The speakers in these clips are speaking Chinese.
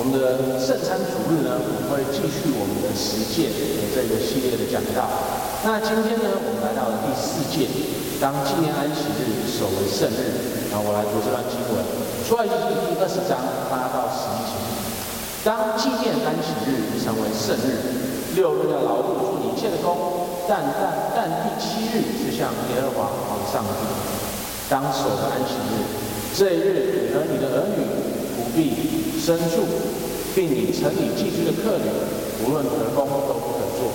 我们的圣餐主日呢，我们会继续我们的十诫的这个系列的讲道。那今天呢，我们来到了第四届，当纪念安息日，守为圣日。那我来读这段经文，出埃及记第二十章八到十一节。当纪念安息日成为圣日，六日要劳碌做一切的工，但但但第七日是向耶和华好上帝。当守的安息日。这一日，你和你的儿女、不必、深处，并以城里寄居的客旅，无论何工都不可做，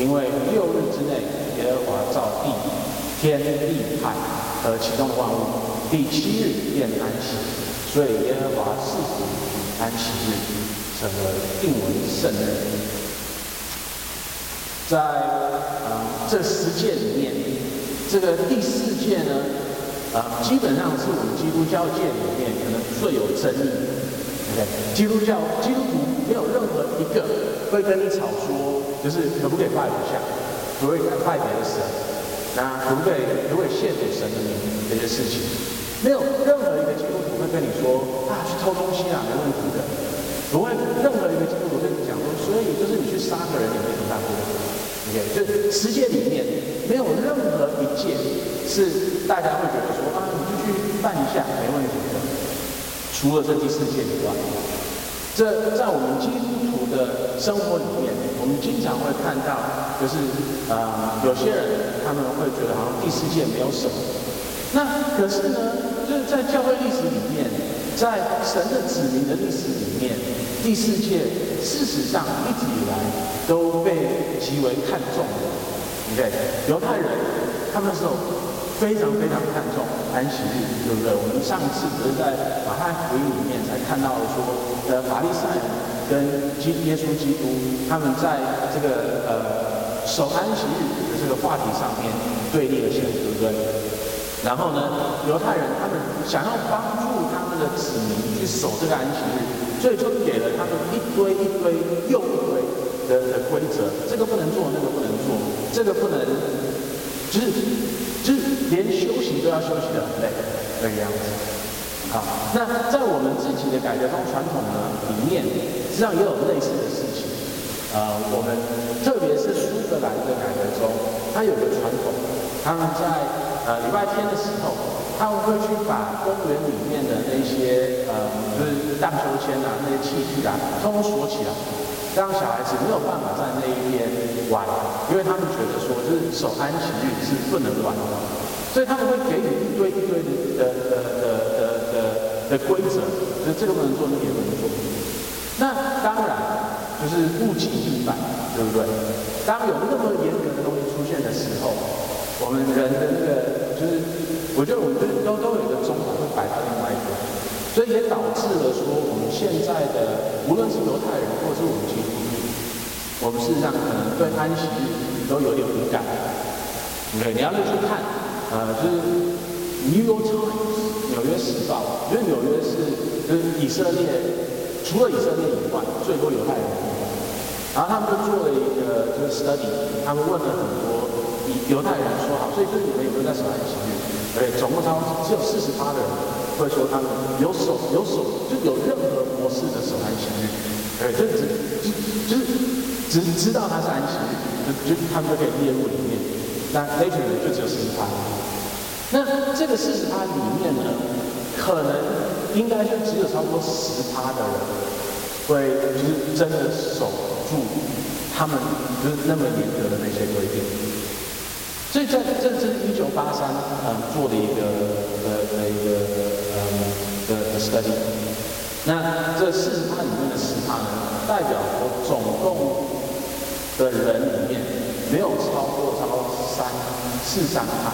因为六日之内，耶和华造地、天地海和其中的万物，第七日便安息，所以耶和华赐福安息日，成为定为圣日。在啊、这十诫里面，这个第四诫呢？啊，基本上是我们基督教界里面可能最有争议的。基督教基督徒没有任何一个会跟你吵说，就是可不可以拜偶像，可不可以拜别的神，那可不可以可不可以亵渎神的名这些事情，没有任何一个基督徒会跟你说啊，去偷东西啊，没问题的。不会任何一个基督徒跟你讲说，所以就是你去杀个人也没什么大不了。OK，就十诫里面没有任何一件是大家会觉得说啊，你就去办一下没问题的。除了这第四诫以外，这在我们基督徒的生活里面，我们经常会看到，就是啊、有些人他们会觉得好像第四诫没有什么。那可是呢，就是在教会历史里面，在神的子民的历史里面，第四诫事实上一直以来。都被极为看重的，OK，犹太人他们那时候非常非常看重安息日，对不对？我们上次不是在马太福音里面才看到了说，呃，法利赛人跟基耶稣基督他们在这个呃守安息日的这个话题上面对立了起来，对不对？然后呢，犹太人他们想要帮助他们的子民去守这个安息日，所以就给了他们一堆一堆又一堆。的的规则，这个不能做，那个不能做，这个不能，就是连休息都要休息得很累，这个样子。好，那在我们自己的改革中传统呢里面，实际上也有类似的事情。呃，我们特别是苏格兰的改革中，它有个传统，他们在呃礼拜天的时候，他们会去把公园里面的那些呃就是荡秋千啊那些器具啊，通通锁起来。让小孩子没有办法在那一边玩，因为他们觉得说，就是守安息日是不能玩的，所以他们会给你一堆一堆的的的的的的规则，就这个不能做，那个也不能做。那当然就是物极必反，对不对？当有那么严格的东西出现的时候，我们人的那个就是，我觉得我们都都有一个中场会摆到另外一个。所以也导致了说，我们现在的无论是犹太人或是我们基督徒，我们事实上可能对安息日都有点敏感。对，你要去看，呃，就是《New York Times》纽约时报，因为纽约是就是以色列除了以色列以外最多犹太人的地方，然后他们就做了一个就是 study，他们问了很多以犹太人说好，所以就是你们有没有在守安息日？对，总共他们只有四十八个人。会说他们有守有守，就有任何模式的守安息日，对，就只就就是只知道他是安息日，就就他们就可以列入里面。那那群人就只有四十趴。那这个四十趴里面呢，可能应该就只有超过十趴的人会就是真的守住他们就是那么严格的那些规定。所以在这是一九八三嗯做的一个呃的一个呃的的 study，那这四十趴里面的十趴呢，代表我总共的人里面没有超过超过三四三趴，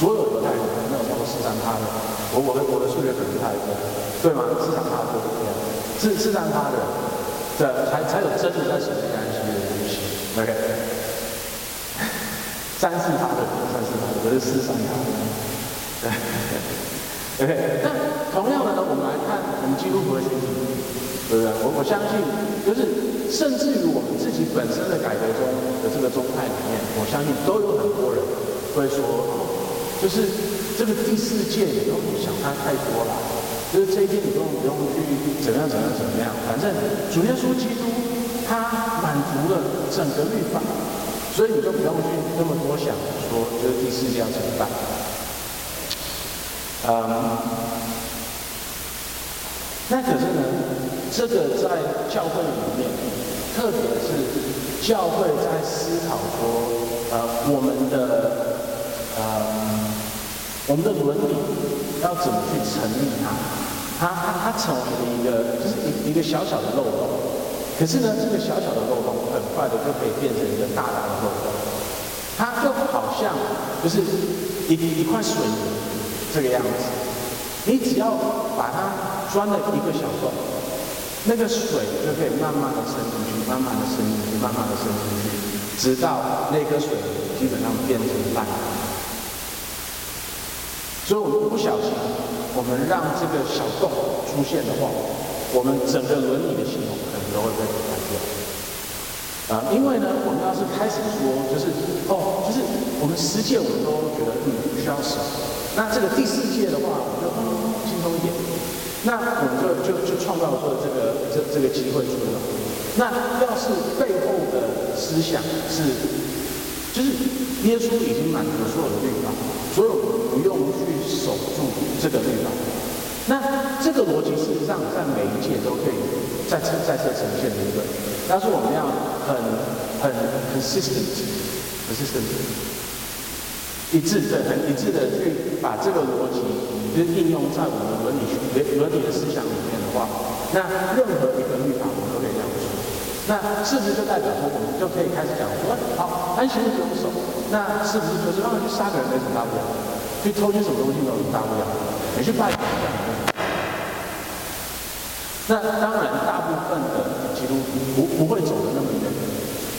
所有犹太人没有超过四三趴的，我我的我的数学可能不太对，对吗？四三趴多，四四三趴的，这才才有真的在守这个安息的东西，OK。三四趴的，三四趴的，不是四三趴的。对，OK。那同样的呢，我们基督徒的群体，对不对？我我相信，就是甚至于我们自己本身的改革中的这个宗派里面，我相信都有很多人会说，就是这个第四诫也都想它太多了，就是这一天你不用不用去怎样怎样怎么样，反正主耶稣基督他满足了整个律法，所以你就不用去那么多想说就是第四天要怎么办。嗯，那可是呢，这个在教会里面，特别是教会在思考说，呃，我们的呃，我们的伦理要怎么去成立它。它它它成为了一个，就是一一个小小的漏洞，可是呢，这个小小的漏洞很快的就可以变成一个大大的漏洞。它就好像就是一一块水泥这个样子，你只要把它钻了一个小洞，那个水就可以慢慢的渗进去，慢慢的渗进去，慢慢的渗进去，直到那颗水基本上变成烂。所以我们不小心。我们让这个小洞出现的话，我们整个伦理的系统可能都会被改掉。啊，因为呢，我们要是开始说，就是哦，就是我们十诫我们都觉得嗯不需要守，那这个第四诫的话，我就嗯轻松一点，那我们就就就创造出了这个这这个机会出来。那要是背后的思想是，就是耶稣已经满足所有的律法，所有不用去守住这个律法。那这个逻辑事实上在每一届都可以再次再次呈现的一个。但是我们要很很 consistent，consistent，一致的很一致的去把这个逻辑就是应用在我们伦理学伦理的思想里面的话，那任何一个律法我们都可以这样说。那是不是就代表说我们就可以开始讲说，好，安息日不用守？那是不是就是让他去杀个人没什么大不了？去偷些什么东西没有什么大不了？你去拜佛这样子？那当然，大部分的基督徒不不会走得那么远。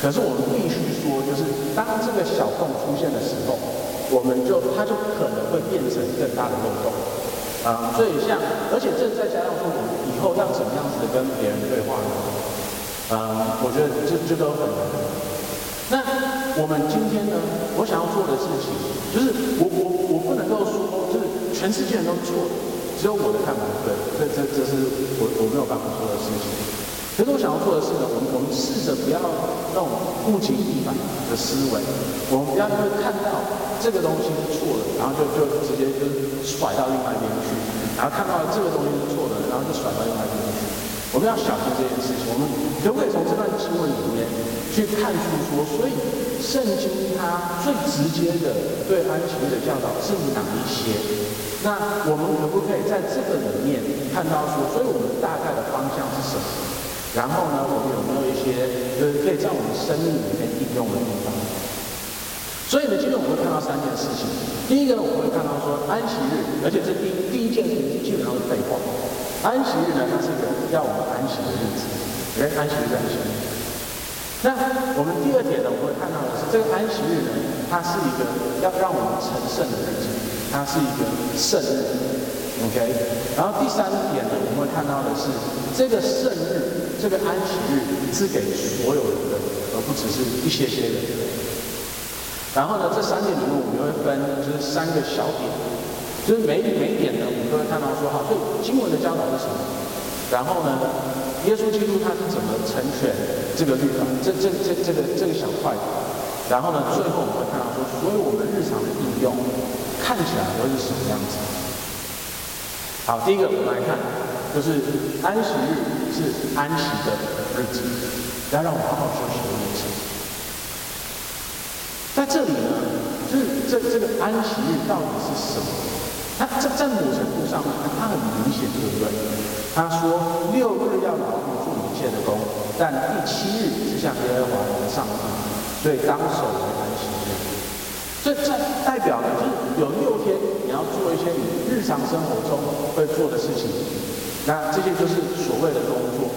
可是我们必须说，就是当这个小洞出现的时候，我们就它就可能会变成更大的漏洞啊。所以像，而且这再加上说，我以后要怎么样子的跟别人对话呢？啊，我觉得这这都很难。那我们今天呢，我想要做的事情，就是我我我不能够说，就是全世界人都错，只有我的看法对，这这这是我我没有办法做的事情。可是我想要做的是呢，我们我们试着不要那种物极必反的思维，我们不要因为看到这个东西是错的，然后就就直接就甩到另外一边去，然后看到这个东西是错的，然后就甩到另外一边去。我们要小心这件事情。我们可不可以从这段经文里面去看出说，所以圣经它最直接的对安息的教导是哪一些？那我们可不可以在这个里面看到说，所以我们大概的方向是什么？然后呢，我们有没有一些就是可以在我们生命里面应用的地方？所以呢，今天我们会看到三件事情。第一个呢，我们会看到说安息日，而且这第一第一件事情基本上是废话。安息日呢，它是一个要我们安息的日子，哎，安息日在安息日。那我们第二点呢，我们会看到的是，这个安息日呢，它是一个要让我们成圣的日子，它是一个圣日，OK。然后第三点呢，我们会看到的是，这个圣日，这个安息日是给所有人的，而不只是一些些人。然后呢，这三点里面我们会分，就是三个小点。就是每每点呢，我们都会看到说，哈，所以经文的教导是什么？然后呢，耶稣基督他是怎么成全这个律法？这这这这个这个小块。然后呢，最后我们会看到说，所以我们日常的应用看起来会是什么样子？好，第一个我们来看，就是安息日是安息的日子，要让我好好休息的日子。在这里呢，就是这这个安息日到底是什么？它在在某程度上，它很明显，对不对？他说六日要劳碌做一切的工，但第七日是向耶和华你的上帝，所以当守为安息日。所以这代表呢，就是有一日常生活中会做的事情，那这些就是所谓的工作。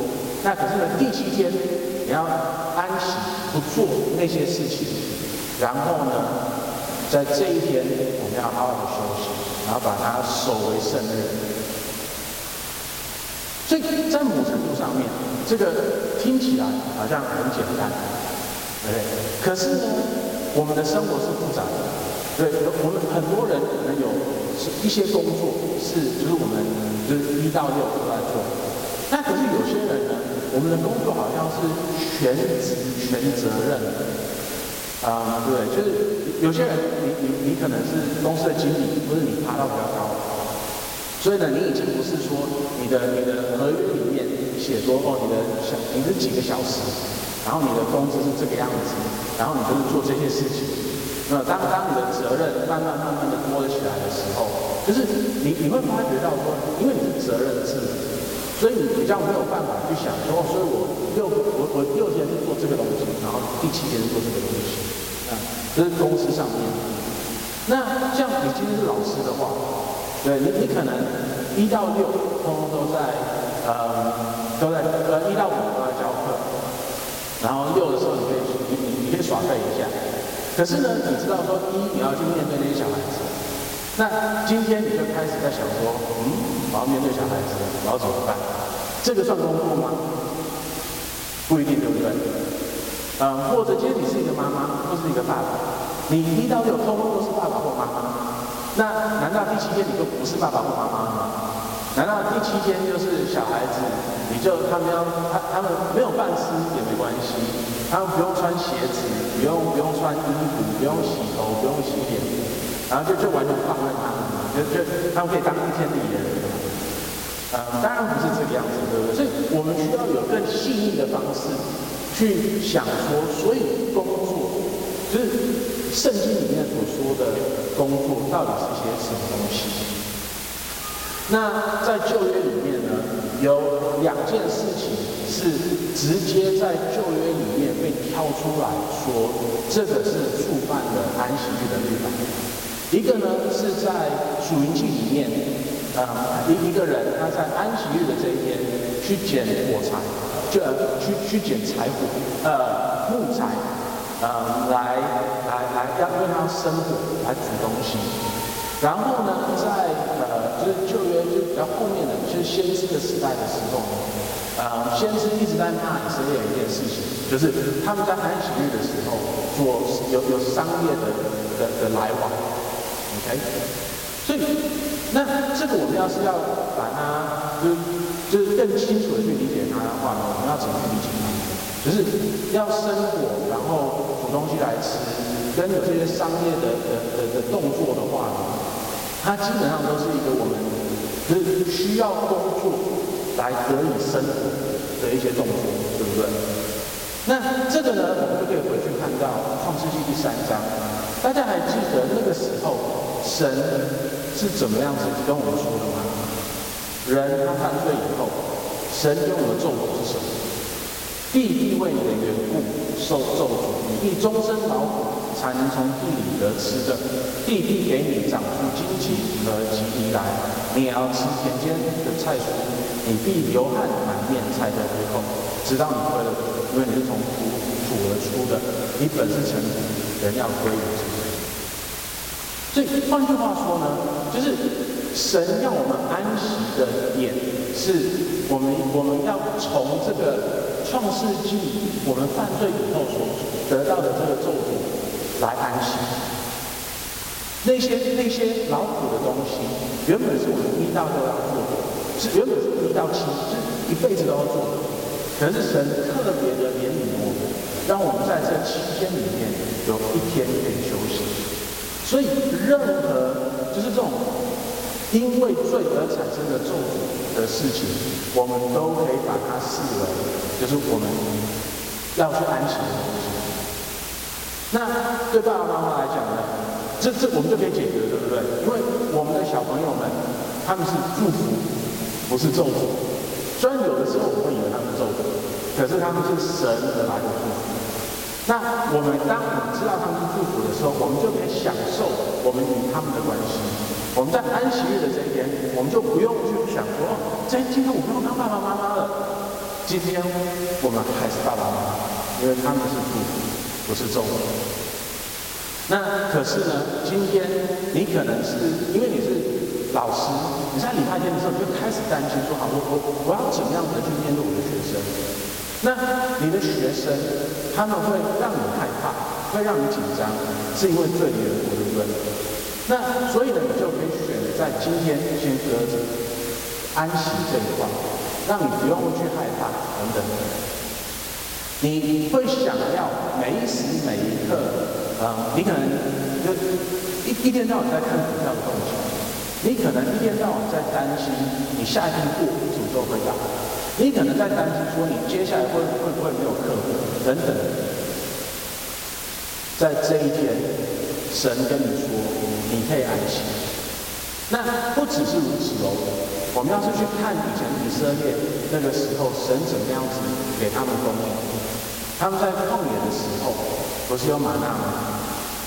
那可是呢，第七天你要安息，不做那些事情，然后呢，在这一天我们要好好的休息。然后把它守为圣日，所以在某程度上面，这个听起来好像很简单，对不对？可是呢，我们的生活是复杂的，对，我们很多人可能有一些工作是就是我们就是一到六都在做。那可是有些人呢，我们的工作好像是全职全责任啊、对，就是有些人你你你可能是公司的经理，或者你爬到比较高，所以呢，你已经不是说你的你的合约里面写说哦，你的小你是几个小时，然后你的工资是这个样子，然后你就是做这些事情。那当当你的责任慢慢慢慢的多了起来的时候，就是你你会发觉到说，因为你是责任制，所以你比较没有办法去想说，所以我六我我六天是做这个东西，然后第七天是做这个东西，啊，这是公司上面。那像你今天是老师的话，对你你可能一到六通通都在呃都在呃一到五都在教课，然后六的时候你可以你你你可以耍废一下。可是呢，你知道说，一你要去面对那些小孩子，那今天你就开始在想说，嗯，我要面对小孩子，我要怎么办？这个算工作吗？不一定，对不对？嗯，或者今天你是一个妈妈，或是一个爸爸，你一到六通通都是爸爸或妈妈，那难道第七天你就不是爸爸或妈妈吗？难道第七天就是小孩子，你就他们要他他们没有饭吃也没关系，他们不用穿鞋子。不用不用穿衣服，不用洗头，不用洗脸，然后就就完全放任他们，就就他们可以当一天的人。呃，当然不是这个样子，对不对？所以我们需要有更细腻的方式去想说，所以工作就是圣经里面所说的工作到底是些什么东西？那在旧约里面呢，有两件事情。是直接在旧约里面被挑出来说，这个是触犯了安息日的律法。一个呢是在属灵记里面，啊、呃，一一个人他在安息日的这一天去捡火柴，就呃去去捡柴火，呃木材，呃来来来要让他生火来煮东西。然后呢，在呃就是旧约就比较后面的，就是先知的时代的时候。呃，先知一直在骂以色列一件事情，就是他们在安息日的时候做有有商业的的的来往，OK，所以那这个我们要是要把它就是就是更清楚的去理解它的话呢，我们要怎么去理解它？就是要生火，然后煮东西来吃，跟有这些商业的的的的动作的话呢，它基本上都是一个我们就是需要工作。来得以生活的一些动作，对不对？那这个呢，我们就可以回去看到创世纪第三章。大家还记得那个时候神是怎么样子跟我们说的吗？人他犯罪以后，神用的咒诅是什么？地地为你的缘故受咒诅，你必终身劳苦，才能从地里得吃的。地必给你长出荆棘和蒺藜来，你也要吃田间的菜蔬。你必流汗满面，才得糊口，直到你归了，因为你是从土土而出的，你本是尘土，人要归于尘。所以换句话说呢，就是神要我们安息的点，是我们我们要从这个创世纪我们犯罪以后所得到的这个咒诅来安息。那些那些劳苦的东西，原本是我们一到六要做的。是原本是一到七，是一辈子都要做的。可是神特别的怜悯我们，让我们在这七天里面有一天可以休息。所以任何就是这种因为罪而产生的咒诅的事情，我们都可以把它视为就是我们要去安息的东西。那对爸爸妈妈来讲呢，这这我们就可以解决，对不对？因为我们的小朋友们他们是祝福。不是咒诅，虽然有的时候我们会以为他们是咒诅，可是他们是神而来的祝福。那我们当我们知道他们是祝福的时候，我们就可以享受我们与他们的关系。我们在安息日的这一天，我们就不用去想说，哦，今天我不用当爸爸妈妈了。今天我们还是爸爸妈妈，因为他们是祝福，不是咒诅。那可是呢，今天你可能是因为你是。老师，你在礼拜天的时候就开始担心说：好，我我我要怎么样的去面对我的学生？那你的学生他们会让你害怕，会让你紧张，是因为罪的缘故，对不对？那所以呢，你就可以选在今天先搁着安息这一块，让你不用去害怕等等。你会想要每一时每一刻，啊、你可能就一一天到晚在看股票的东西，你可能一天到晚在担心你下一天过什么时候会到，你可能在担心说你接下来会会不会没有客户等等。在这一天，神跟你说，你可以安息。那不只是如此哦，我们要是去看以前以色列那个时候，神怎么样子给他们供应？他们在旷野的时候，不是有玛纳吗？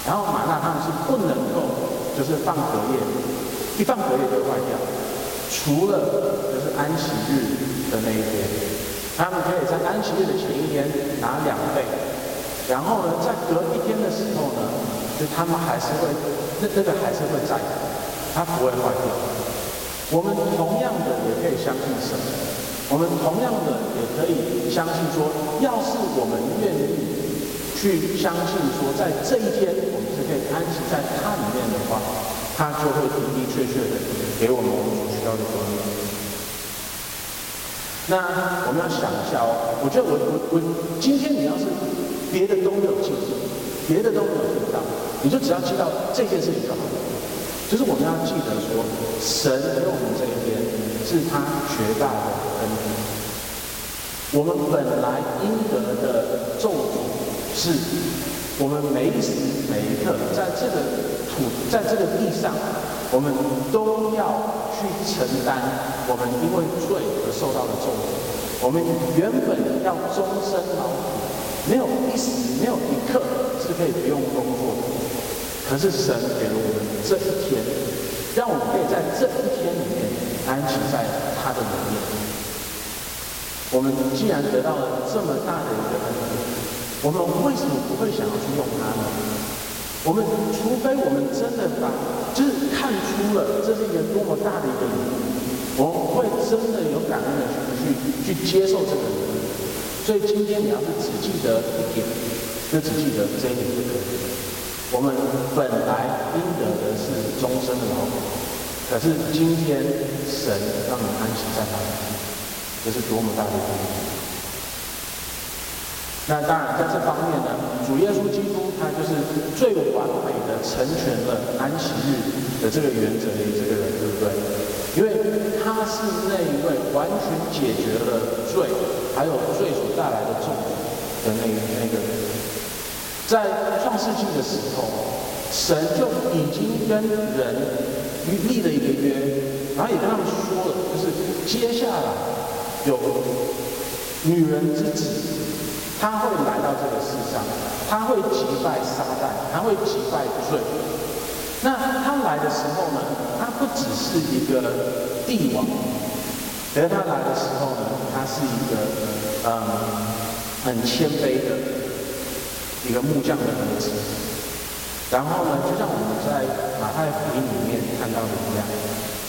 然后玛纳他们是不能够，就是放隔夜，一放隔夜就坏掉。除了就是安息日的那一天，他们可以在安息日的前一天拿两倍。然后呢，在隔一天的时候呢，就他们还是会，那那个还是会在，它不会坏掉。我们同样的也可以相信神，我们同样的也可以相信说，要是我们愿意去相信说，在这一天我们是可以安息在它里面的话，它就会的的确确的给我们我们所需要的东西。那我们要想一下哦，我觉得我我我今天你要是。别的都没有记住，别的都没有听到，你就只要记到这件事情就好了。就是我们要记得说，神给我们这一边是他绝大的恩典。我们本来应得的咒诅是，我们每一时每一刻在这个土，在这个地上，我们都要去承担我们因为罪而受到的咒诅。我们原本要终身劳苦。没有一时，没有一刻是可以不用工作的。可是神给了我们这一天，让我们可以在这一天里面安息在他的里面。我们既然得到了这么大的一个恩典，我们为什么不会想要去用它呢？我们除非我们真的把，就是看出了这是一个多么大的一个礼物，我们会真的有感恩的去去去接受这个礼物。所以今天你要是只记得一点，就只记得这一点就可以了。我们本来应得的是终身的劳苦，可是今天神让你安息在他里面，这是多么大的一个礼物。那当然在这方面呢，主耶稣基督他就是最完美的成全了安息日的这个原则的这个人，对不对？因为他是那一位完全解决了罪，还有罪所带来的痛苦的那个那个人，在创世纪的时候，神就已经跟人立了一个约，然后也跟他们说了，就是接下来有女人之子，他会来到这个世上，他会击败撒旦，他会击败罪。那他来的时候呢，他不只是一个帝王，而他来的时候呢，他是一个嗯很谦卑的一个木匠的儿子。然后呢，就像我们在马太福音里面看到的一样，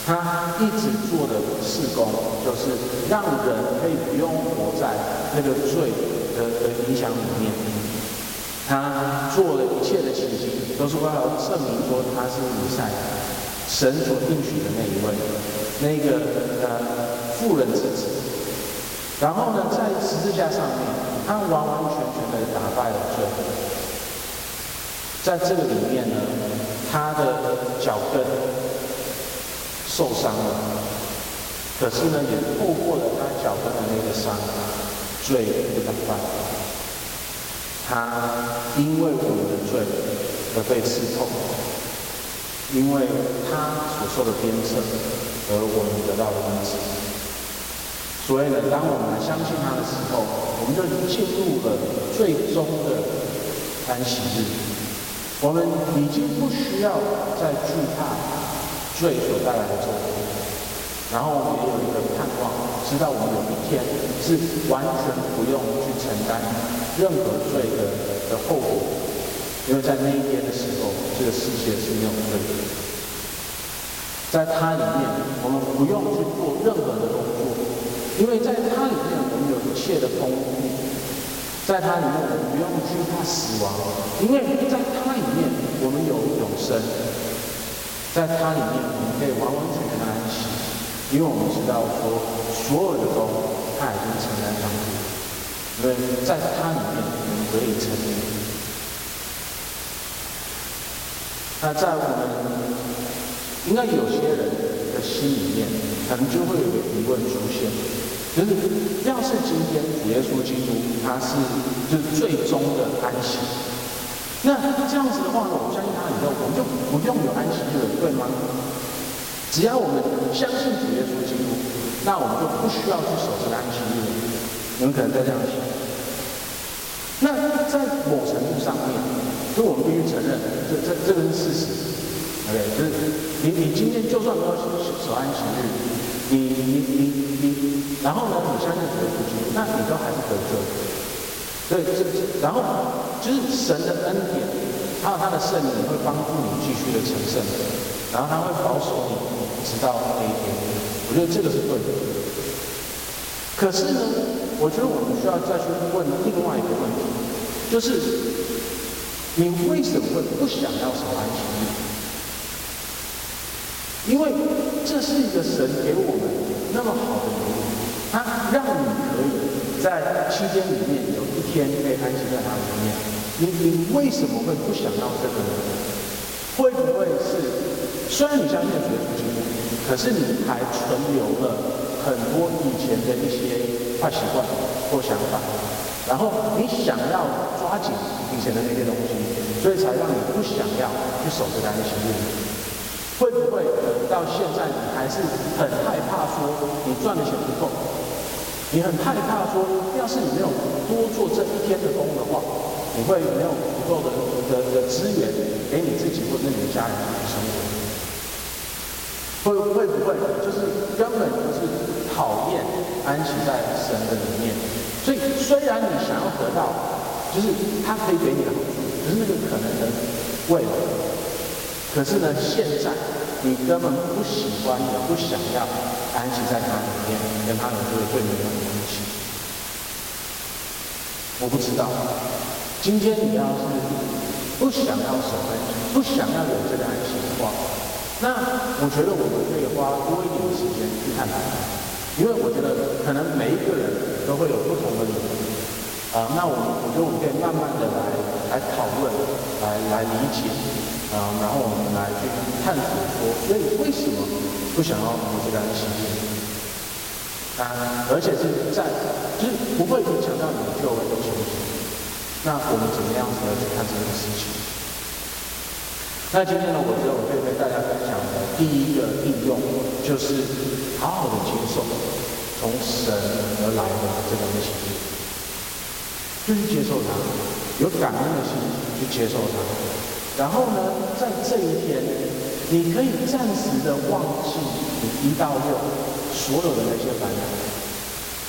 他一直做的事工，就是让人可以不用活在那个罪的的影响里面。他做的一切的奇迹，都是为了证明说他是弥赛，神所应许的那一位，那个呃妇人之子。然后呢，在十字架上面，他完完全全的打败了罪。在这个里面呢，他的脚跟受伤了，可是呢，也透过了他脚跟的那个伤，罪不打败。他因为我们的罪而被刺痛，因为他所受的鞭策，而我们得到了恩赐。所以呢，当我们相信他的时候，我们就进入了最终的安息日。我们已经不需要再惧怕罪所带来的咒诅，然后也有一个盼望，知道我们有一天是完全不用去承担。任何罪的的后果，因为在那一天的时候，这个世界是没有罪的。在他里面，我们不用去做任何的工作，因为在他里面，我们有一切的丰富。在他里面，我们不用惧怕死亡，因为在他里面，我们有永生。在他里面我们可以完完全全，因为我们知道说所有的功他已经承担上去，所以在他里面我们可以成立。那在我们应该有些人的心里面，可能就会有个疑问出现，就是要是今天主耶稣基督他是就是最终的安息。那这样子的话呢，我相信他以后，我们就不用有安息日了，对吗？只要我们相信主耶稣基督，那我们就不需要去守这个安息日。你们可能在这样想。那在某程度上面，就我们必须承认，这这这个是事实。OK，就是你你今天就算没有守守安息日，你你你你，然后呢，你相信主耶稣基督，那你都还是得救。对，这这，然后就是神的恩典，还有他的圣灵会帮助你继续的成圣，然后他会保守你直到那一天。我觉得这个是对的。可是呢，我觉得我们需要再去问另外一个问题，就是你为什么会不想要守安息日？因为这是一个神给我们那么好的礼物，他让你可以。在期间里面有一天可以安息在他里面，你你为什么会不想要这个呢？会不会是虽然你相信主耶稣基督，可是你还存留了很多以前的一些坏习惯或想法，然后你想要抓紧以前的那些东西，所以才让你不想要去守这个安息日？会不会到现在你还是很害怕说你赚的钱不够？你很害怕说，要是你没有多做这一天的工的话，你会没有足够的的的资源给你自己或者你的家人去生活。会会不会就是根本就是讨厌安息在神的里面？所以虽然你想要得到，就是他可以给你好处，可是那个可能的未来，可是呢，现在你根本不喜欢也不想要。安息在他里面，跟他们就会对你有关系。我不知道，今天你要是不想要守安息，不想要有这个安息的话，那我觉得我们可以花多一点时间去探讨，因为我觉得可能每一个人都会有不同的理由啊。那我我觉得我们可以慢慢的来来讨论，来来理解。啊，然后我们来去探索说，所以为什么不想要有这个安息日？啊，而且是在就是不会影响到你的就业的情形。那我们怎么样子来去看这个事情？那今天呢，我觉得我可以跟大家分享的第一个应用，就是好好的接受从神而来的这个安息，就是接受它，有感恩的心去接受它。然后呢，在这一天，你可以暂时的忘记你一到六所有的那些烦恼。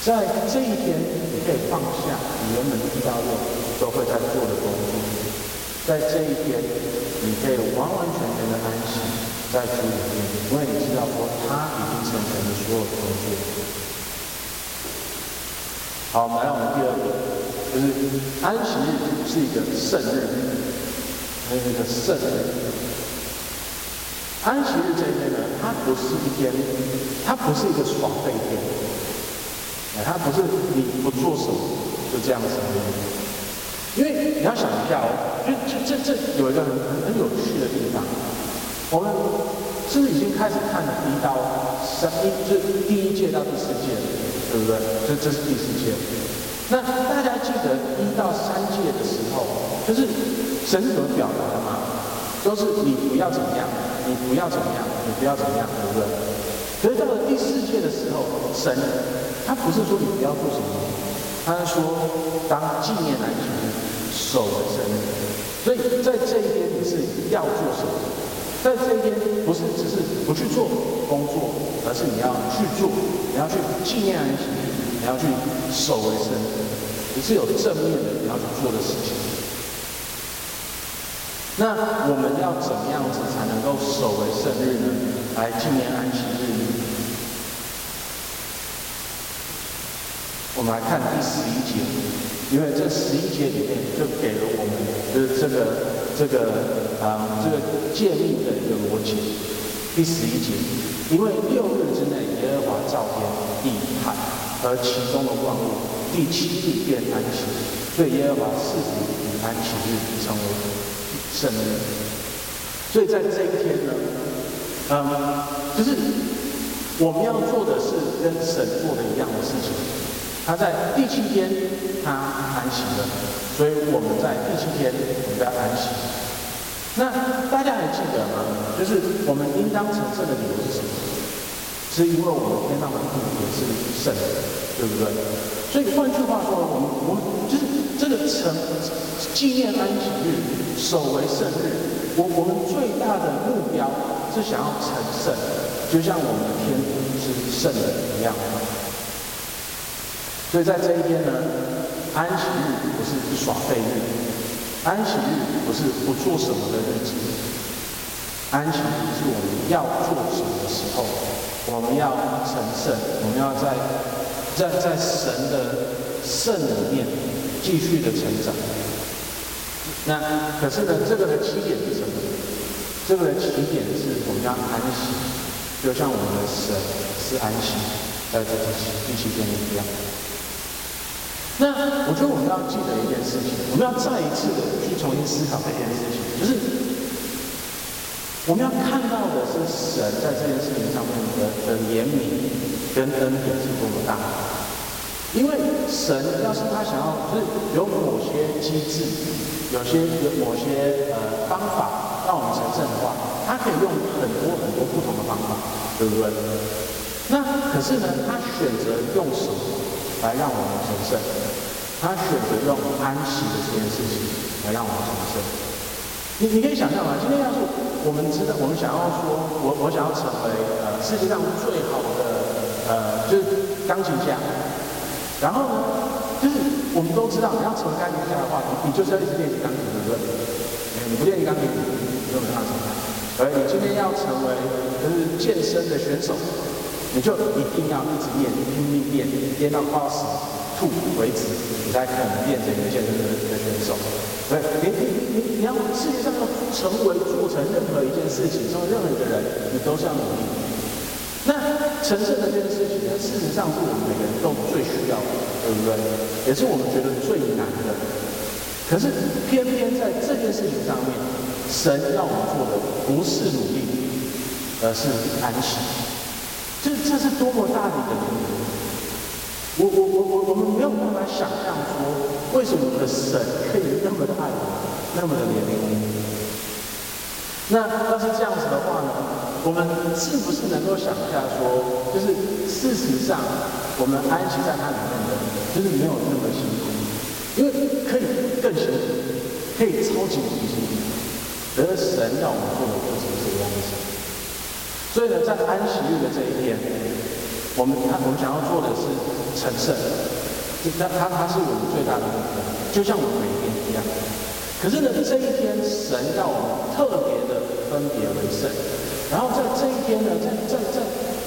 在这一天，你可以放下你原本一到六都会在做的工作。在这一天，你可以完完全全的安息在主里面，因为你知道说他已经成全了所有的工作。好，来我们第二个，就是安息日是一个圣日。那个圣日，安息日这一天呢，它不是一天，它不是一个耍废天，它不是你不做什么就这样子。因为你要想一下哦，就这这这有一个很很很有趣的地方，我们是不是已经开始看了一到三一，就第一届到第四届，对不对？这这是第四届。那大家记得一到三届的时候，就是。神怎么表达的吗？都是你不要怎么样，你不要怎么样，你不要怎么样，对不对？可是到了第四届的时候，神他不是说你不要做什么，他是说当纪念来纪念，守的生。所以在这一边你是要做什么？在这一边不是只是不去做工作，而是你要去做，你要去纪念安息日，你要去守为圣，你是有正面的你要去做的事情。那我们要怎么样子才能够守为圣日呢？来纪念安息日？我们来看第十一节，因为这十一节里面就给了我们就是这个这个啊、这个诫命的一个逻辑。第十一节，因为六日之内耶和华造天地海和其中的万物，第七日便安息，所以耶和华赐福与安息日成为圣日。所以在这一天呢，嗯，就是。我们要做的是跟神做的一样的事情。他在第七天他安息了，所以我们在第七天我们要安息。那大家还记得吗？就是我们应当成圣的理由是什么？是因为我们天上的父也是圣的，对不对？所以换句话说，我们我们就是这个成纪念安息日，守为圣日。我我们最大的目标是想要成圣。就像我们的天父是圣人一样，所以在这一天呢，安息日不是耍废日，安息日不是不做什么的日子，安息日是我们要做什么的时候，我们要成圣，我们要在在在神的圣里面继续的成长。那可是呢，这个的起点是什么？这个的起点是我们要安息。就像我们的神是安息，在这个第七天一样。那我觉得我们要记得一件事情，我们要再一次的去重新思考这件事情，就是我们要看到的是神在这件事情上面的的怜悯跟恩典是多么大。因为神要是他想要，就是有某些机制，有些有某些呃方法让我们成圣的话。他可以用很多很多不同的方法，对不对？那可是呢，他选择用什么来让我们成圣？他选择用安息的这件事情来让我们成圣。你你可以想象吗？今天要是我们知道，我们想要说，我我想要成为呃世界上最好的呃就是钢琴家，然后呢，就是我们都知道，你要成为钢琴家的话，你你就是要一直练习钢琴，对不对？你不练习钢琴，你就没办法成功。而你今天要成为就是健身的选手，你就一定要一直练，拼命练，练到快要死吐为止，你才可能变成一个健身的选手。对，你你你你要世界上要成为做成任何一件事情，成为任何一个人，你都是要努力。那成圣的这件事情呢，事实上是我们每个人都最需要的，对不对？也是我们觉得最难的。可是偏偏在这件事情上面。神要我们做的不是努力，而是安息。这这是多么大的一个能力！我我我我我们没有办法想象说，为什么我们的神可以那么的爱我们，那么的怜悯我们。那要是这样子的话呢，我们是不是能够想一下说，就是事实上我们安息在他里面的，就是没有那么辛苦，因为可以更辛苦，可以超级无敌辛苦。而神要我们做的，所以呢，在安息日的这一天，我们他我们想要做的是成圣，他他他是我们最大的目标，就像我们每一天一样。可是呢，这一天神要我们特别的分别为圣，然后在这一天呢，在在在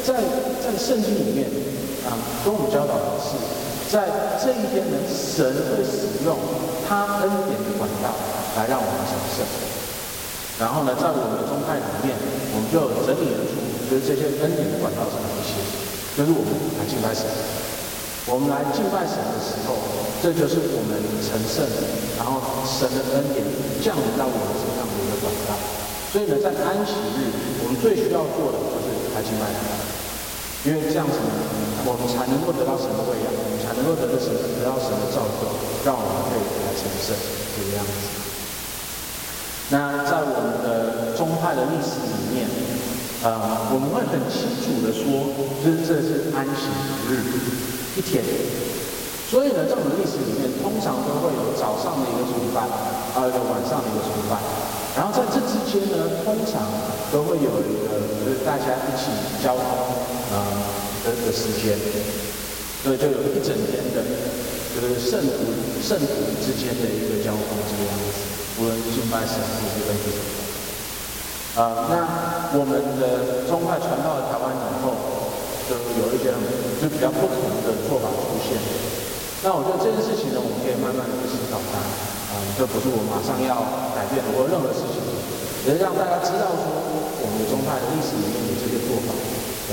在在圣经里面啊，跟我们教导的是，在这一天呢，神会使用他恩典的管道来让我们成圣。然后呢，在我们的宗派里面，我们就整理了出，就是这些恩典的管道是哪一些，就是我们来敬拜神。我们来敬拜神的时候，这就是我们成圣，然后神的恩典降临到我们身上的一个管道。所以呢，在安息日，我们最需要做的就是来敬拜神，因为这样子，我们才能够得到神的喂养，我们才能够得到神得到神的照顾，让我们可以来成圣这个样子。那在我们的宗派的历史里面，呃，我们会很清楚的说，就是这是安息日一天。所以呢，在我们历史里面，通常都会有早上的一个崇拜，还有一个晚上的一个崇拜。然后在这之间呢，通常都会有一个就是大家一起交通啊的的时间，所以就有一整天的，就是圣徒圣徒之间的一个交通这个样子。无论是敬拜神，或是为主，啊，那我们的宗派传到了台湾以后，就有一些就比较不同的做法出现。那我觉得这件事情呢，我们可以慢慢的去思考它。啊、这不是我马上要改变或任何事情，只是让大家知道说，我们的宗派的历史里面的这些做法，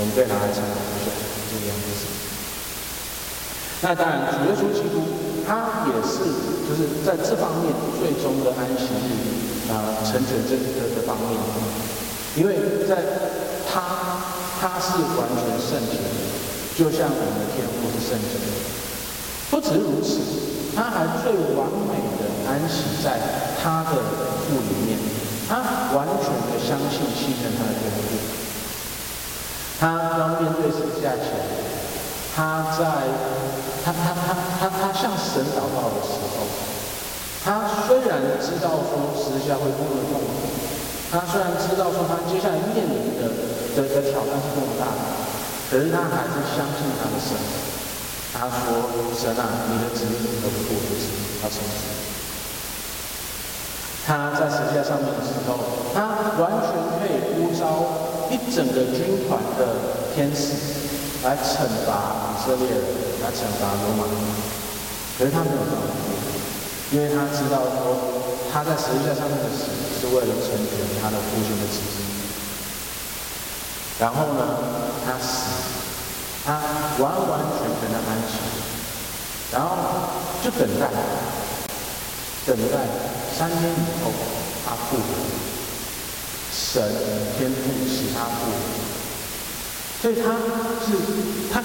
我们可以拿来参考一下，这个样子。那当然，主耶稣基督他也是就是在这方面最终的安息日啊、呃，成全这个的方面，因为在他他是完全圣洁的，就像我们的天父是圣洁的。不止如此，他还最完美的安息在他的父里面，他完全的相信信任他的天父。他当面对十字架前，他在他他他他他向神祷告的时候，他虽然知道说十字架会多么痛苦，他虽然知道说他接下来面临的的的挑战是多么大，可是他还是相信他的神。他说：“神啊，你的旨意都不过如此，要成全。”他在十字架上面的时候，他完全可以呼召一整个军团的天使来惩罚以色列人，来惩罚罗马人。可是他没有这样做，因为他知道说他在十字架上面的死是为了成全他的父亲的旨意。然后呢，他死。他完完全全的安息，然后就等待，等待三天以后他复活，神天父使他复活，所以他是他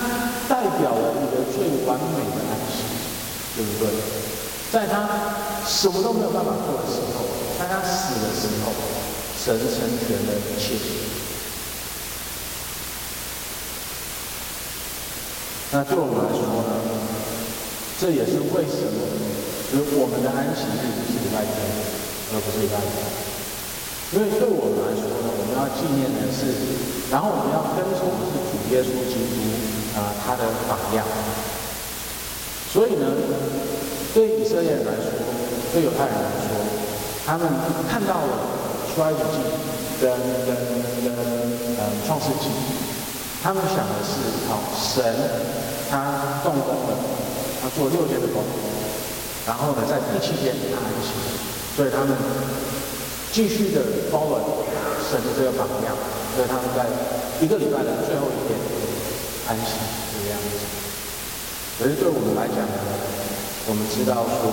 代表了你的最完美的安息，对不对？在他什么都没有办法做的时候，在他死的时候，神成全了一切。那对我们来说呢，这也是为什么，就是我们的安息日是礼拜天，而不是礼拜五。因为对我们来说呢，我们要纪念的是，然后我们要跟从的是主耶稣基督啊、他的榜样。所以呢，对以色列人来说，对犹太人来说，他们看到了出埃及记跟跟跟呃创世纪。他们想的是，好，神他动工了，他做六天的工，然后呢，在第七天他安息，所以他们继续的 follow 神的这个榜样，所以他们在一个礼拜的最后一天安息这个样子。可是对我们来讲呢，我们知道说，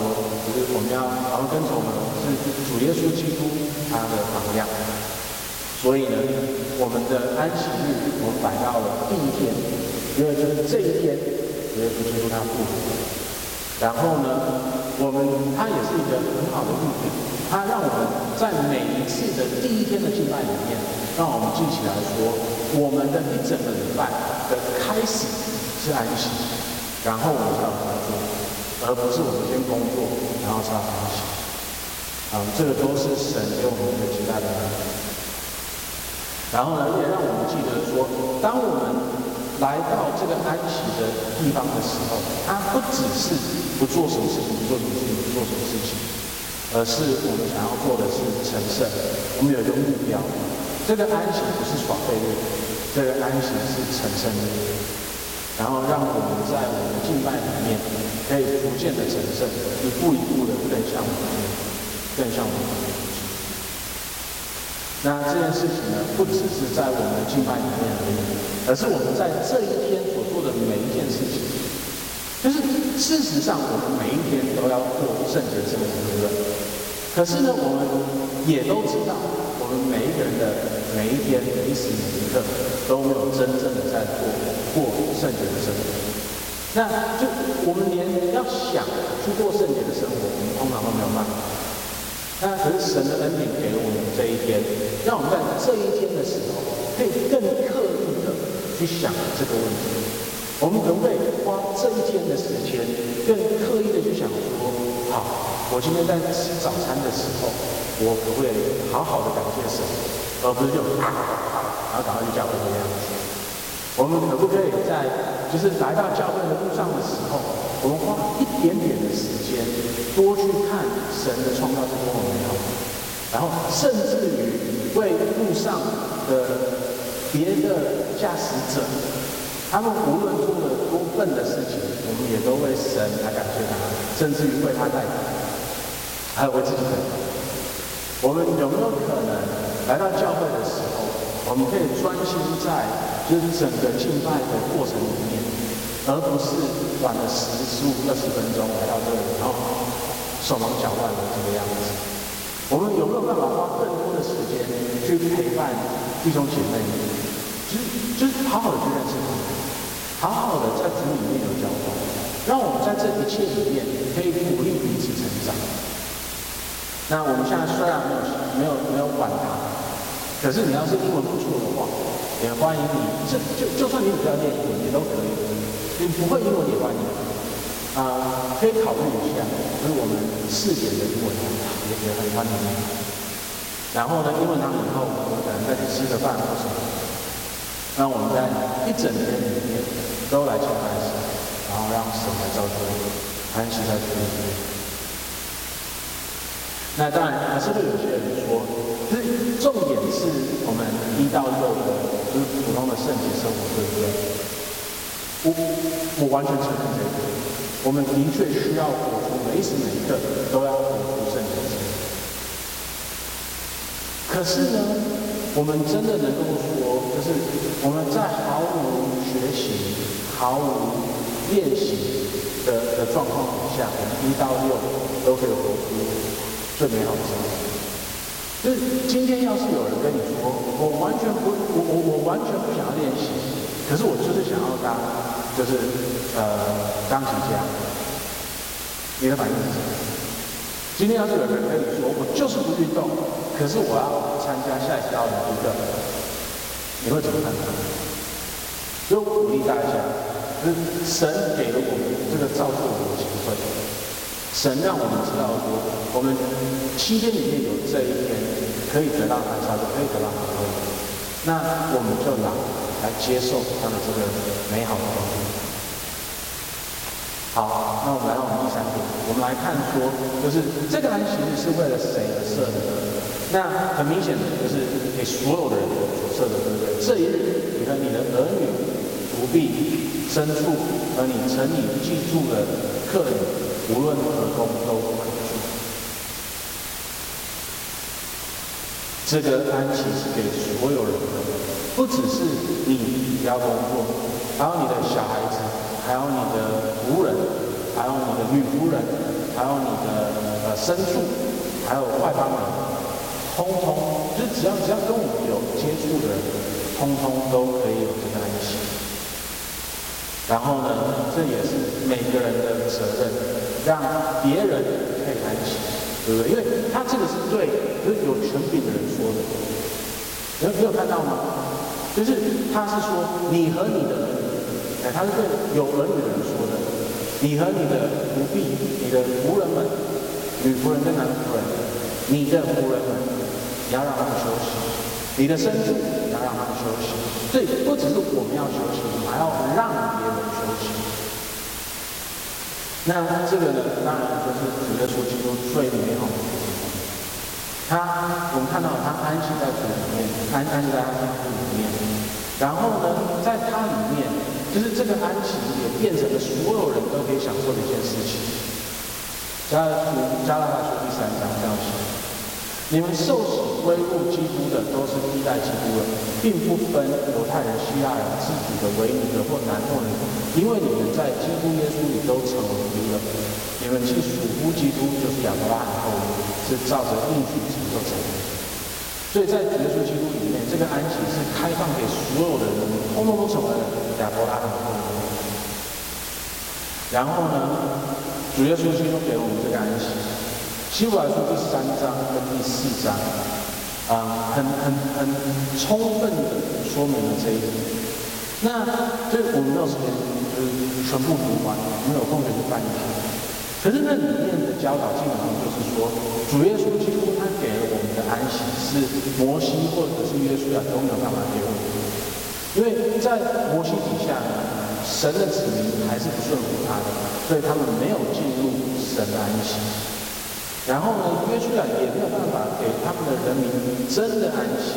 就是我们要好好跟从的是主耶稣基督他的榜样。所以呢，我们的安息日我们摆到了第一天，因为就是这一天主，耶稣基督他复活。然后呢，我们他也是一个很好的预表，他让我们在每一次的第一天的敬拜里面，让我们记起来说，我们的一整个礼拜的开始是安息，然后我们才有工作，而不是我们先工作，然后才安息。啊，这个都是神给我们一个极大的恩典。然后呢，也让我们记得说，当我们来到这个安息的地方的时候，它不只是不做什么事情，不做什么事情，不做什么事情，而是我们想要做的是成圣。我们有一个目标，这个安息不是耍废日，这个安息是成圣日。然后让我们在我们的敬拜里面，可以逐渐的成圣，一步一步的更像我们，更像我们。那这件事情呢，不只是在我们的敬拜里面而已，而是我们在这一天所做的每一件事情，就是事实上我们每一天都要过圣洁生活，对不对？可是呢，我们也都知道，我们每一个人的每一天、每一时每一刻都没有真正的在过过圣洁的生活。那就我们连要想去过圣洁的生活，我们通常都没有办法。那可是神的恩典给了我们这一天，让我们在这一天的时候，可以更刻意的去想这个问题。我们可不可以花这一天的时间，更刻意的去想说，好，我今天在吃早餐的时候，我可不可以好好的感谢神，而不是就啊，然后赶快去教会这个样子。我们可不可以在就是来到教会的路上的时候，我们花一点点的时间，多去看神的创造是多么美好，然后甚至于为路上的别的驾驶者他们无论做了多笨的事情，我们也都为神来感谢他，甚至于为他在，还有为自己代祷。我们有没有可能来到教会的时候，我们可以专心在就是整个敬拜的过程里面，而不是短了十、十五、二十分钟来到这里，然后手忙脚乱的这个样子？我们有没有办法花更多的时间去陪伴弟兄姐妹？就是就是好好的去认识他们。好好的在主里面有交往，让我们在这一切里面可以鼓励彼此成长。那我们现在虽然没有没有没有管他，可是你要是英文不错的话，也欢迎你。就就就算你不要念英文也都可以，你不会英文也欢迎。啊、可以考虑一下，就是我们试点的英文堂也也很欢迎你。然后呢，英文堂以后我们可能再去吃个饭或什么。那我们在一整天里面都来敬拜神，然后让神来造就，安息在主里。那当然还是会有些人说，就是重点是我们一到六的，就是普通的圣洁生活，对不对？我我完全承认这个，我们的确需要活出每时每刻都要活出圣洁生活。可是呢？我们真的能够说，就是我们在毫无学习、毫无练习的的状况底下，我们一到六都可以活出最美好的生活。就是今天要是有人跟你说，我完全不，我我我完全不想要练习，可是我就是想要当，就是呃钢琴家，你的反应是什么？今天要是有人跟你说，我就是不运动，可是我要。参加下一次奥运一个，你会怎么看他？就鼓励大家，就是神给了我们这个造就我们的机会，神让我们知道说，我们七天里面有这一天可以得到赏赐，可以得到机会，那我们就来来接受他的这个美好的东西。好，那我们来到我们第三点，我们来看说，就是这个安息日是为了谁而设的？那很明显的就是给所有的人所设的，对不对？这一日，你和你的儿女、仆婢、牲畜和你城里寄住的客人，无论何工都不可做。这个安息是给所有人的，不只是你要工作，还有你的小孩子，还有你的仆人，还有你的女仆人，还有你的呃牲畜，还有外邦人。通通就只要只要跟我们有接触的人，通通都可以有这个安息。然后呢，这也是每个人的责任，让别人可以安息，对不对？因为他这个是对，就是有权柄的人说的。有没有看到吗？就是他是说你和你的，哎，他是对有儿女的人说的。你和你的奴婢、你的仆人们、女仆人跟男仆人、你的仆人们。你要让他们休息，你的牲畜休息。所以不只是我们要休息，我们还要让别人休息。那这个呢，当然就是主耶稣基督最美好的地方。他，我们看到他安息在主里面，安安息在他天父里面。然后呢，在他里面，就是这个安息也变成了所有人都可以享受的一件事情。加拉太书加拉太书第三章这样写。你们受洗归入基督的，都是替代基督的，并不分犹太人、希腊人、自己的、为奴的或男或女，因为你们在基督耶稣里都成为义了。你们既属乎基督，就是亚伯拉罕后裔，是照着应许成的。所以在耶稣基督里面，这个安息是开放给所有的人，通通都成为了亚伯拉罕后裔。然后呢，主耶稣基督给我们这个安息。希伯来书第三章跟第四章，啊、很很很充分的说明了这一点。那所以我们没有时间，就是全部读完，没有空去翻一下。可是那里面的教导基本上就是说，主耶稣基督他给了我们的安息，是摩西或者是约书亚都没有办法给我们。因为在摩西底下，神的子民还是不顺服他的，所以他们没有进入神的安息。然后呢，约书亚也没有办法给他们的人民真的安息，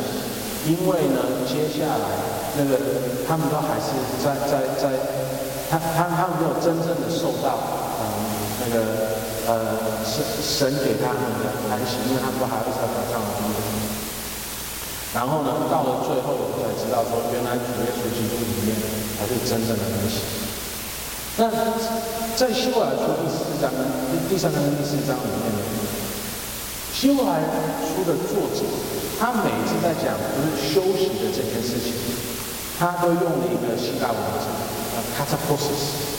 因为呢，接下来那个他们都还是在在在，他他他们没有真正的受到嗯那个呃神神给他们的安息，因为他们都还会在地上的。然后呢，到了最后，我们才知道说，原来主耶稣基督里面才是真正的安息。那在希伯来书第四章、第三章跟第四章里面呢，希伯来书的作者，他每次在讲就是休息的这件事情，他都用了一个希腊文字，呃，kataposis。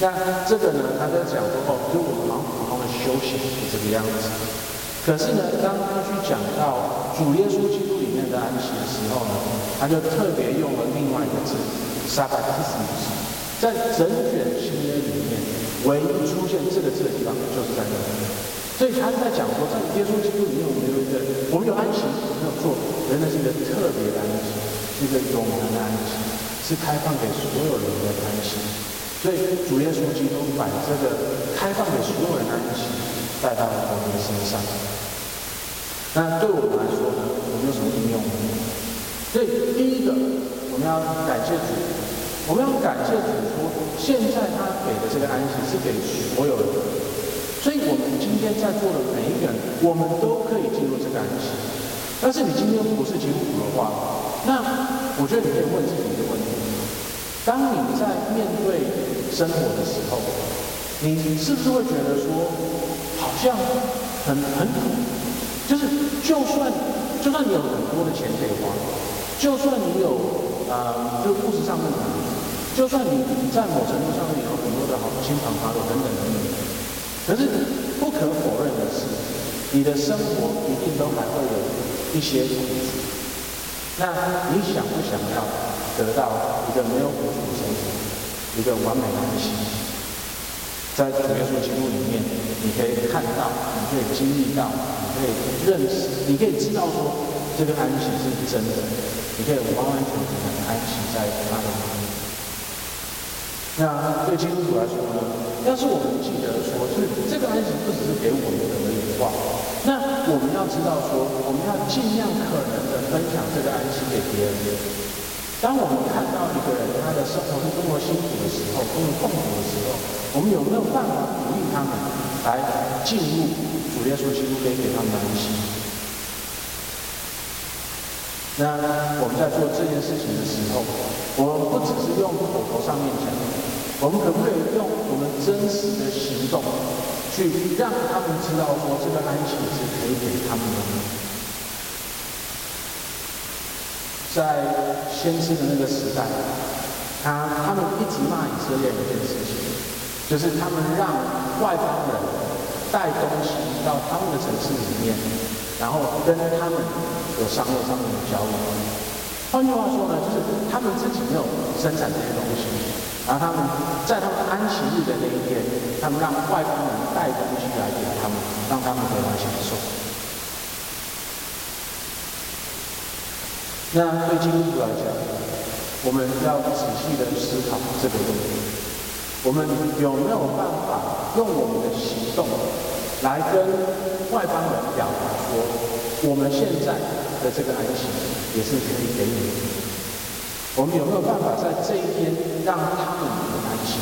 那这个呢，他在讲说，哦，就我们普通的修行是这个样子。可是呢，当他去讲到主耶稣基督里面的安息的时候呢，他就特别用了另外一个字，sabbatismus。在整卷新约里面，唯一出现这个字的地方就是在这里。所以他是在讲说，在耶稣基督里面，我们有一个，我们有安息，我们有做，人的是一个特别的安息，是一个永恒的安息，是开放给所有人的安息。所以主耶稣基督把这个开放给所有人的安息带到了我们的身上。那对我们来说呢，有没有什么应用？所以第一个，我们要感谢主。我们要感谢主说，现在他给的这个安息是给所有人，所以我们今天在座的每一个人，我们都可以进入这个安息。但是你今天不是基督徒的话，那我觉得你可以问自己一个问题：当你在面对生活的时候，你是不是会觉得说，好像很很苦？就是就算就算你有很多的钱可以花，就算你有啊、呃，就物质上面的。就算你在某程度上面有很多的好亲朋好友等等等等，可是不可否认的是，你的生活一定都还会有一些苦楚。那你想不想要得到一个没有苦楚的生活，一个完美的安息？在主耶稣基督里面，你可以看到，你可以经历到，你可以认识，你可以知道说，这个安息是真的，你可以完完全全的安息在他的里面。那对基督徒来说呢，要是我们记得说，就是这个安息不只是给我们而已的话，那我们要知道说，我们要尽量可能的分享这个安息给别人。当我们看到一个人他的生活是多么辛苦的时候，多么痛苦的时候，我们有没有办法鼓励他们来进入主耶稣基督给给他们的安息？那我们在做这件事情的时候，我们不只是用口头上面讲，我们可不可以用我们真实的行动，去让他们知道说这个安息是可以给他们的？在先知的那个时代，他他们一直骂以色列一件事情，就是他们让外邦人带东西到他们的城市里面，然后跟他们。有商业上面的交易，换句话说呢，就是他们自己没有生产这些东西，然后他们在他们安息日的那一天，他们让外邦人带东西来给他们，让他们得到享受。那对基督徒来讲，我们要仔细的思考这个问题：我们有没有办法用我们的行动来跟外邦人表达说，我们现在？的这个安息也是可以给你的。我们有没有办法在这一天让他们有安息？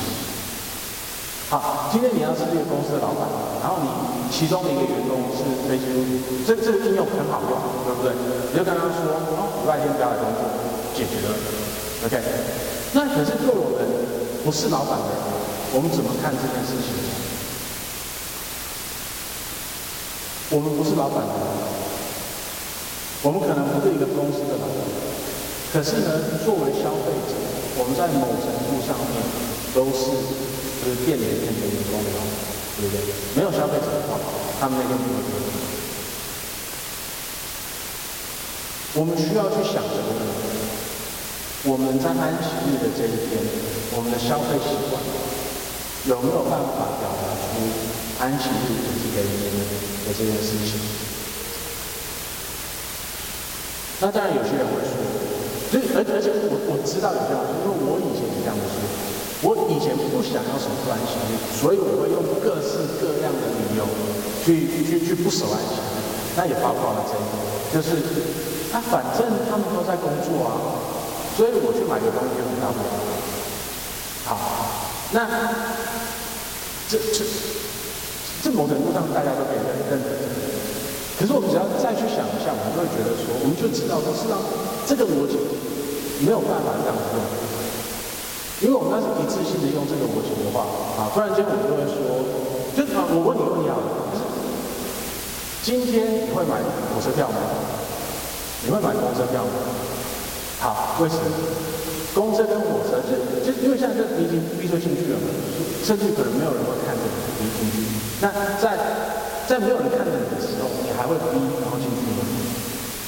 好，今天你要是这个公司的老板，然后你其中的一个员工是非基督徒，这这个应用很好用，对不对？你就跟他说，哦，礼拜天不要来工作，解决了。OK。那可是对我们不是老板的，我们怎么看这件事情？我们不是老板的。我们可能不是一个公司的老板，可是呢，作为消费者，我们在某程度上面都是就是店里面的员工，对不对？没有消费者的话，他们那天不会做。我们需要去想这个问题：我们在安息日的这一天，我们的消费习惯有没有办法表达出安息日就是给人的这件事情？那当然，有些人会说，所以而而且我我知道有这样，因为我以前是这样说，我以前不想要守安息日，所以我会用各式各样的理由去去去不守安息日。那也包括了这个，就是啊，反正他们都在工作啊，所以我去买个东西很大不了。好，那这这这某种程度上大家都可以认认可。是我们只要再去想一下，我们就会觉得说，我们就知道说，实际上这个逻辑没有办法这样用，因为我们要是一次性的用这个逻辑的话，啊，突然间我们就会说，就啊，我问你问题啊，今天你会买火车票吗？你会买公车票吗？好，为什么？公车跟火车就就因为现在这已经逼出进去了，甚至可能没有人会看着你进去。那在在没有人看着你的时候，你还会逼然后进去吗？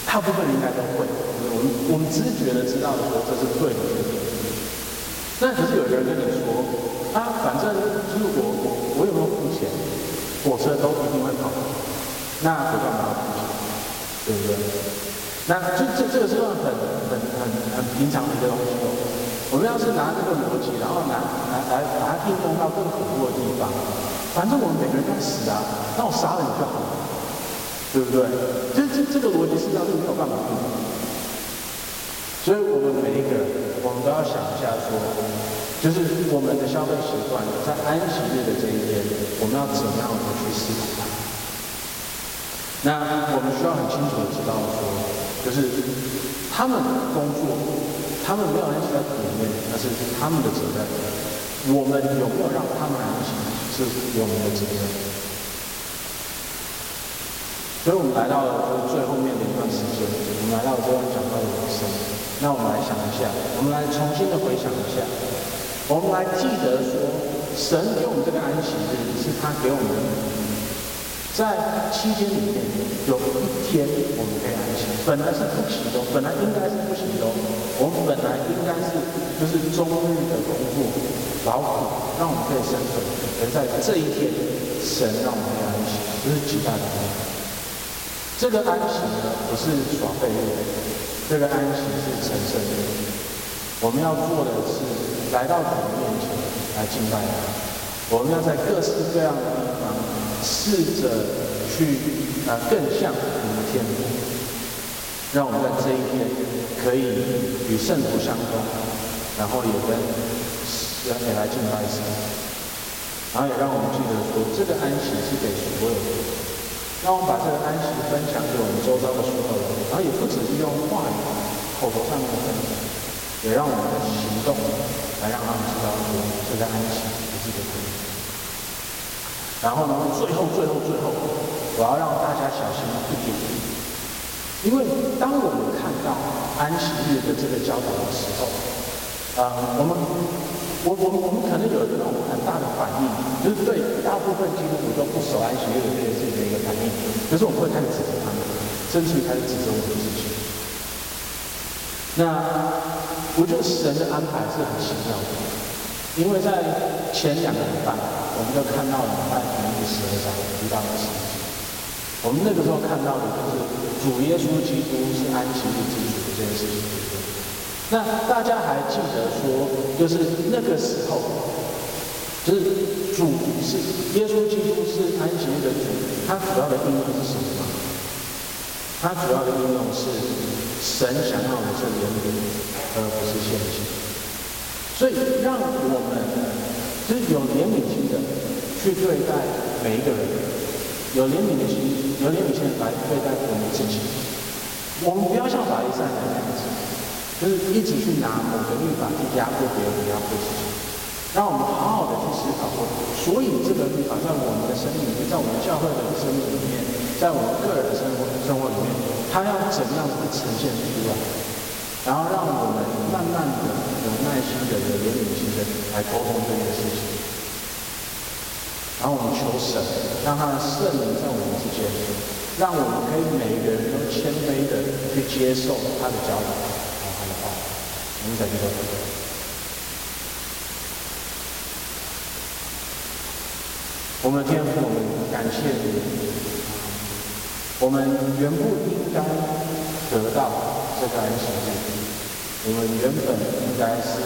大部分人应该都会。我们我们直觉的知道说这是对的决定。那可是有人跟你说啊，反正就是我我我有没有付钱，火车都一定会跑。那我干嘛要付钱？对不对？那这这这个是很很很很平常的一个东西。我们要是拿这个逻辑，然后拿来来把它应用到更恐怖的地方，反正我们每个人都死啊，那我杀了你就好了，对不对？这这这个逻辑实际上是没有办法的。所以我们每一个人，我们都要想一下说，就是我们的消费习惯，在安息日的这一天，我们要怎么样的去思考它？那我们需要很清楚的知道说。就是他们工作，他们没有安息在里面，那是他们的责任。我们有没有让他们安息，是我们的责任。所以我们来到了就是最后面的一段时间，我们来到了这段讲到的尾声。那我们来想一下，我们来重新的回想一下，我们来记得说，神给我们这个安息日，是他给我们的。在七天里面，有一天我们可以安息。本来是不行的，本来应该是不行的。我们本来应该是就是终日的工作劳苦，让我们可以生存。而在这一天，神让我们可以安息，这是极大的恩典。这个安息呢，不是耍废日，这个安息是成圣日。我们要做的是来到主面前来敬拜他。我们要在各式各样的地方。试着去啊，更像我们的天父，让我们在这一天可以与圣徒相通，然后也跟人也来敬拜神，然后也让我们记得说，这个安息是给所有人，让我们把这个安息分享给我们周遭的所有人，然后也不只是用话语、口头上面的分享，也让我们的行动来让他们知道说，这个安息是这个天。然后呢，最后、最后、最后，我要让大家小心一点，因为当我们看到安息日的这个教导的时候，啊、呃，我们、我、我、我们可能有这种很大的反应，就是对大部分基督徒都不守安息日这件事情的一个反应，可是我们会开始指责他们，甚至于开始指责我们自己。那我觉得神的安排是很奇妙的，因为在前两个礼拜。我们就看到了马太福音十二章提到的事情。我们那个时候看到的就是主耶稣基督是安息日之主这件事情。那大家还记得说，就是那个时候，就是主是耶稣基督是安息日的主，它主要的应用是什么呢？他主要的应用是神想要的是怜悯，而不是献祭。所以让我们。就是有怜悯心的去对待每一个人，有怜悯的心，有怜悯心来对待我们自己。我们不要像法利赛人那样子，就是一直去拿某个律法去压迫别人，压迫自己。让我们好好的去思考过，所以这个律法在我们的生命里面，在我们教会的生命里面，在我们个人的生活生活里面，它要怎么样子呈现出来？然后让我们慢慢的、有耐心的、有怜悯心的来沟通这件事情。然后我们求神，让他的圣灵在我们之间，让我们可以每个人都谦卑的去接受他的教导和他的话。我们在这个。我们的天父，我们感谢你。我们原不应该得到这个安息日。我们原本应该是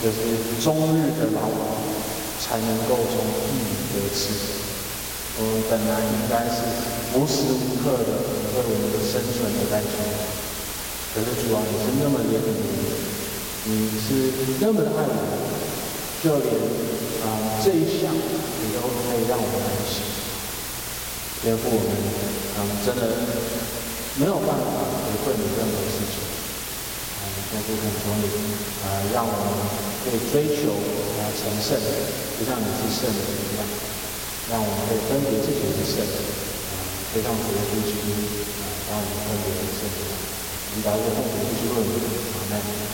就是终日的劳苦，才能够从一鱼得吃。我们本来应该是无时无刻的为我们的生存而担心。可是主啊，你是那么怜悯，你是那么的爱我，就连啊、这一项你都可以让我们安心。天父，我们啊、呃、真的没有办法回馈你任何事情，啊、呃，天父恳求你啊、呃，让我们可以追求啊成圣，就像你是圣人一样，让我们可以分别自己是圣人，啊，非常主耶稣基督啊，让我们分别是圣人。你把这个奉主耶稣基督的名，阿门。